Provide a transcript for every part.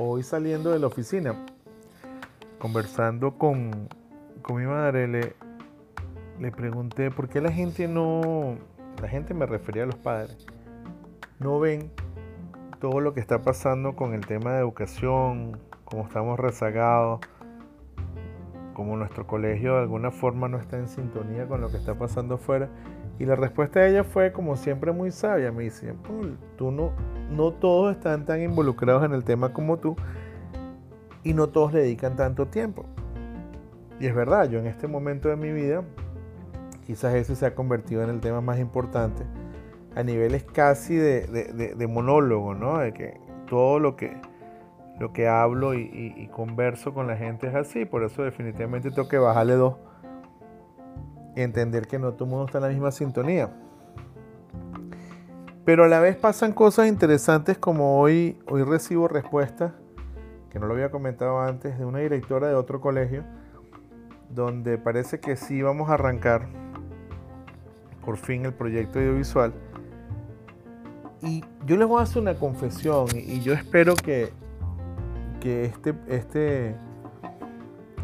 Hoy saliendo de la oficina, conversando con, con mi madre, le, le pregunté por qué la gente no, la gente me refería a los padres, no ven todo lo que está pasando con el tema de educación, cómo estamos rezagados, como nuestro colegio de alguna forma no está en sintonía con lo que está pasando afuera. Y la respuesta de ella fue como siempre muy sabia. Me dice, tú no, no todos están tan involucrados en el tema como tú y no todos le dedican tanto tiempo. Y es verdad, yo en este momento de mi vida quizás ese se ha convertido en el tema más importante a niveles casi de, monólogo, ¿no? De que todo lo que, lo que hablo y, converso con la gente es así, por eso definitivamente tengo que bajarle dos y entender que no todo el mundo está en la misma sintonía. Pero a la vez pasan cosas interesantes como hoy, hoy recibo respuestas, que no lo había comentado antes, de una directora de otro colegio, donde parece que sí vamos a arrancar por fin el proyecto audiovisual. Y yo les voy a hacer una confesión y, yo espero que, que este, este,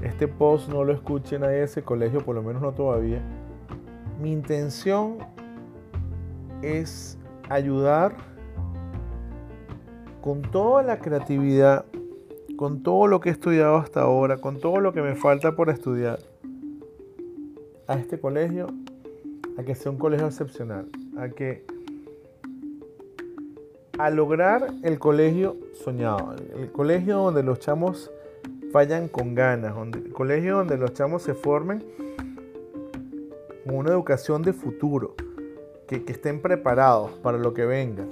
este post no lo escuche nadie de ese colegio, por lo menos no todavía. Mi intención es ayudar con toda la creatividad, con todo lo que he estudiado hasta ahora, con todo lo que me falta por estudiar, a este colegio a que sea un colegio excepcional, a que a lograr el colegio soñado, el colegio donde los chamos vayan con ganas, el colegio donde los chamos se formen con una educación de futuro, que, que estén preparados para lo que venga,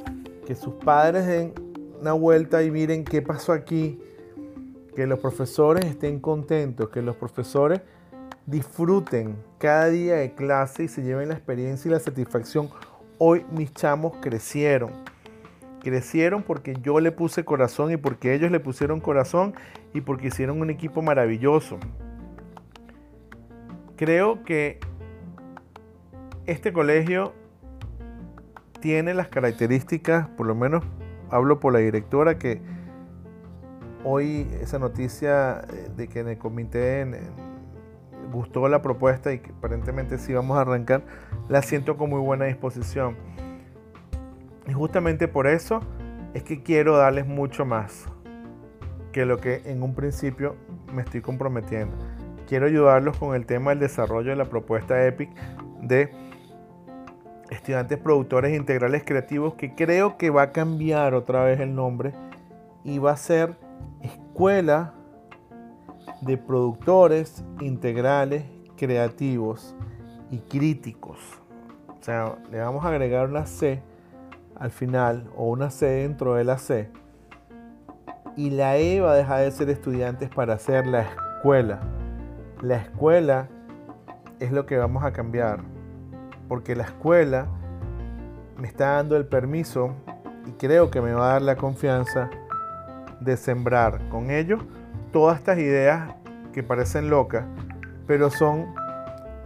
que sus padres den una vuelta y miren qué pasó aquí, que los profesores estén contentos, que los profesores disfruten cada día de clase y se lleven la experiencia y la satisfacción. Hoy mis chamos crecieron. Crecieron porque yo le puse corazón y porque ellos le pusieron corazón y porque hicieron un equipo maravilloso. Creo que este colegio tiene las características, por lo menos hablo por la directora, que hoy esa noticia eh, de que en el comité, gustó la propuesta y que aparentemente sí vamos a arrancar, la siento con muy buena disposición. Y justamente por eso es que quiero darles mucho más que lo que en un principio me estoy comprometiendo. Quiero ayudarlos con el tema del desarrollo de la propuesta EPIC de estudiantes productores integrales creativos que creo que va a cambiar otra vez el nombre y va a ser escuela de productores integrales, creativos y críticos. O sea, le vamos a agregar una C al final o una C dentro de la C. Y la E va a dejar de ser estudiantes para hacer la escuela. La escuela es lo que vamos a cambiar. Porque la escuela me está dando el permiso y creo que me va a dar la confianza de sembrar con ello todas estas ideas que parecen locas, pero son,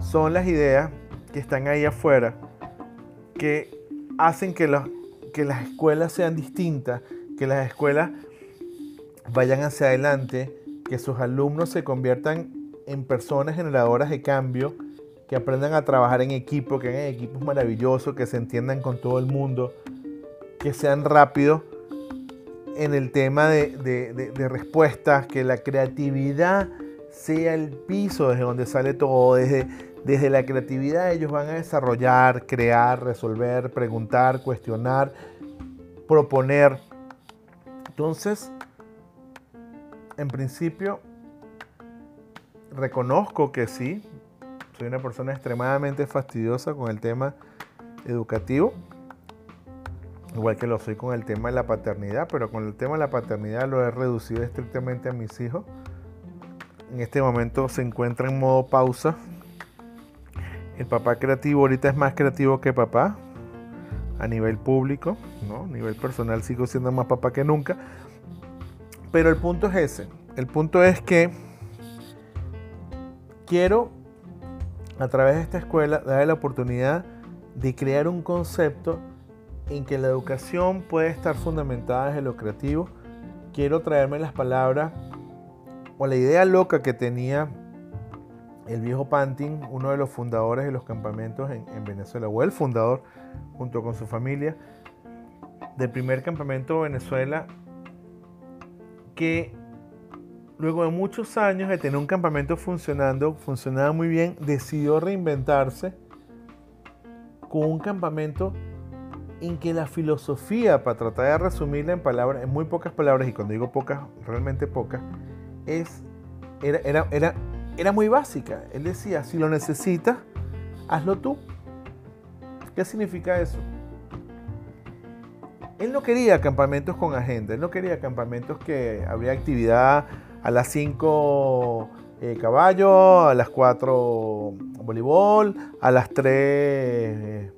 son las ideas que están ahí afuera, que hacen que, que las escuelas sean distintas, que las escuelas vayan hacia adelante, que sus alumnos se conviertan en personas generadoras de cambio, que aprendan a trabajar en equipo, que hagan equipos maravillosos, que se entiendan con todo el mundo, que sean rápidos en el tema de, respuestas, que la creatividad sea el piso desde donde sale todo, desde, desde la creatividad ellos van a desarrollar, crear, resolver, preguntar, cuestionar, proponer. Entonces, en principio, reconozco que sí, soy una persona extremadamente fastidiosa con el tema educativo igual que lo soy con el tema de la paternidad, pero con el tema de la paternidad lo he reducido estrictamente a mis hijos. En este momento se encuentra en modo pausa. El papá creativo ahorita es más creativo que papá a nivel público, ¿no? A nivel personal sigo siendo más papá que nunca. Pero el punto es ese. El punto es que quiero a través de esta escuela darle la oportunidad de crear un concepto en que la educación puede estar fundamentada desde lo creativo, quiero traerme las palabras o la idea loca que tenía el viejo Pantin, uno de los fundadores de los campamentos en, Venezuela, o el fundador, junto con su familia, del primer campamento de Venezuela, que luego de muchos años de tener un campamento funcionando, funcionaba muy bien, decidió reinventarse con un campamento en que la filosofía, para tratar de resumirla en palabras, en muy pocas palabras, y cuando digo pocas, realmente pocas, es, era, era, era, era muy básica. Él decía, si lo necesitas, hazlo tú. ¿Qué significa eso? Él no quería campamentos con agenda, él no quería campamentos que habría actividad a las 5 eh, caballo, a las 4 voleibol, a las 3 eh,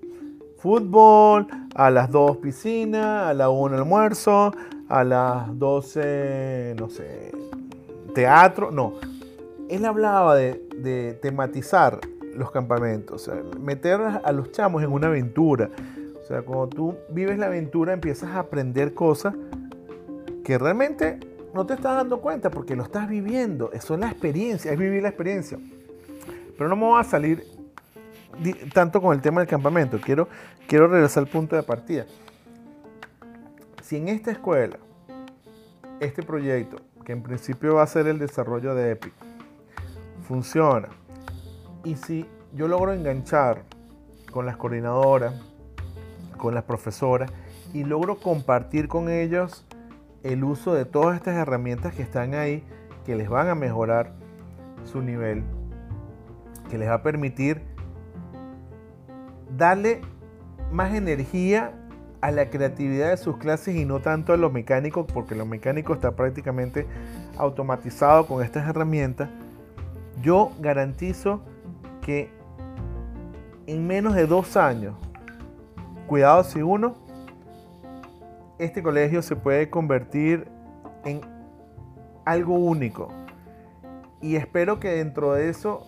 fútbol, a las 2 piscina, a la 1 almuerzo, a las 12, no sé, teatro. No, él hablaba de, tematizar los campamentos, meter a los chamos en una aventura. O sea, cuando tú vives la aventura empiezas a aprender cosas que realmente no te estás dando cuenta porque lo estás viviendo. Eso es la experiencia, es vivir la experiencia. Pero no me voy a salir tanto con el tema del campamento. Quiero, quiero regresar al punto de partida. Si en esta escuela, este proyecto, que en principio va a ser el desarrollo de EPIC, funciona, y si yo logro enganchar con las coordinadoras, con las profesoras, y logro compartir con ellos el uso de todas estas herramientas que están ahí, que les van a mejorar su nivel, que les va a permitir darle más energía a la creatividad de sus clases y no tanto a lo mecánico, porque lo mecánico está prácticamente automatizado con estas herramientas, yo garantizo que en menos de dos años, cuidado si uno, este colegio se puede convertir en algo único. Y espero que dentro de eso,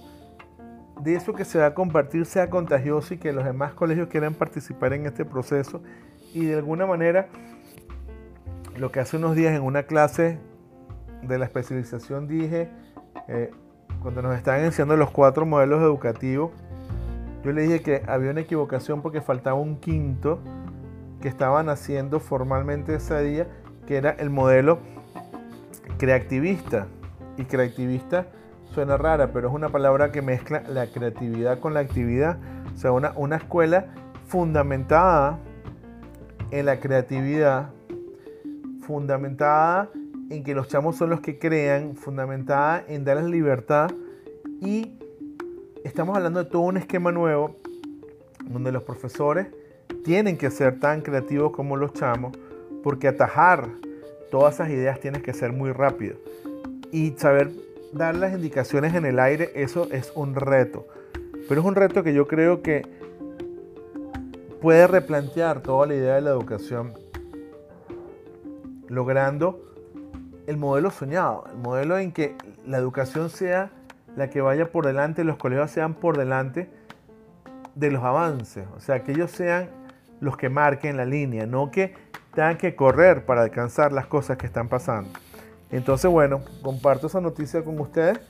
de eso que se va a compartir sea contagioso y que los demás colegios quieran participar en este proceso. Y de alguna manera, lo que hace unos días en una clase de la especialización dije, eh, cuando nos estaban enseñando los cuatro modelos educativos, yo le dije que había una equivocación porque faltaba un quinto que estaban haciendo formalmente ese día, que era el modelo creativista. Y creativista suena rara, pero es una palabra que mezcla la creatividad con la actividad. O sea, una, una escuela fundamentada en la creatividad, fundamentada en que los chamos son los que crean, fundamentada en darles libertad y estamos hablando de todo un esquema nuevo donde los profesores tienen que ser tan creativos como los chamos porque atajar todas esas ideas tienes que ser muy rápido y saber dar las indicaciones en el aire, eso es un reto. Pero es un reto que yo creo que puede replantear toda la idea de la educación logrando el modelo soñado, el modelo en que la educación sea la que vaya por delante, los colegios sean por delante de los avances, o sea, que ellos sean los que marquen la línea, no que tengan que correr para alcanzar las cosas que están pasando. Entonces, bueno, comparto esa noticia con ustedes.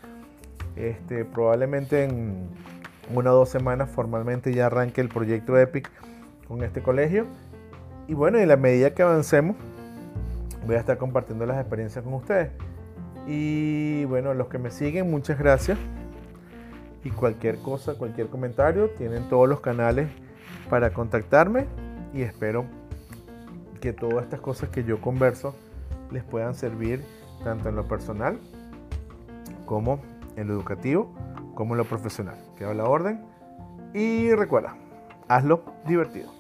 Este, probablemente en una o dos semanas formalmente ya arranque el proyecto EPIC con este colegio. Y bueno, en la medida que avancemos, voy a estar compartiendo las experiencias con ustedes. Y bueno, los que me siguen, muchas gracias. Y cualquier cosa, cualquier comentario, tienen todos los canales para contactarme. Y espero que todas estas cosas que yo converso les puedan servir tanto en lo personal como en lo educativo, como en lo profesional. Queda la orden. Y recuerda, hazlo divertido.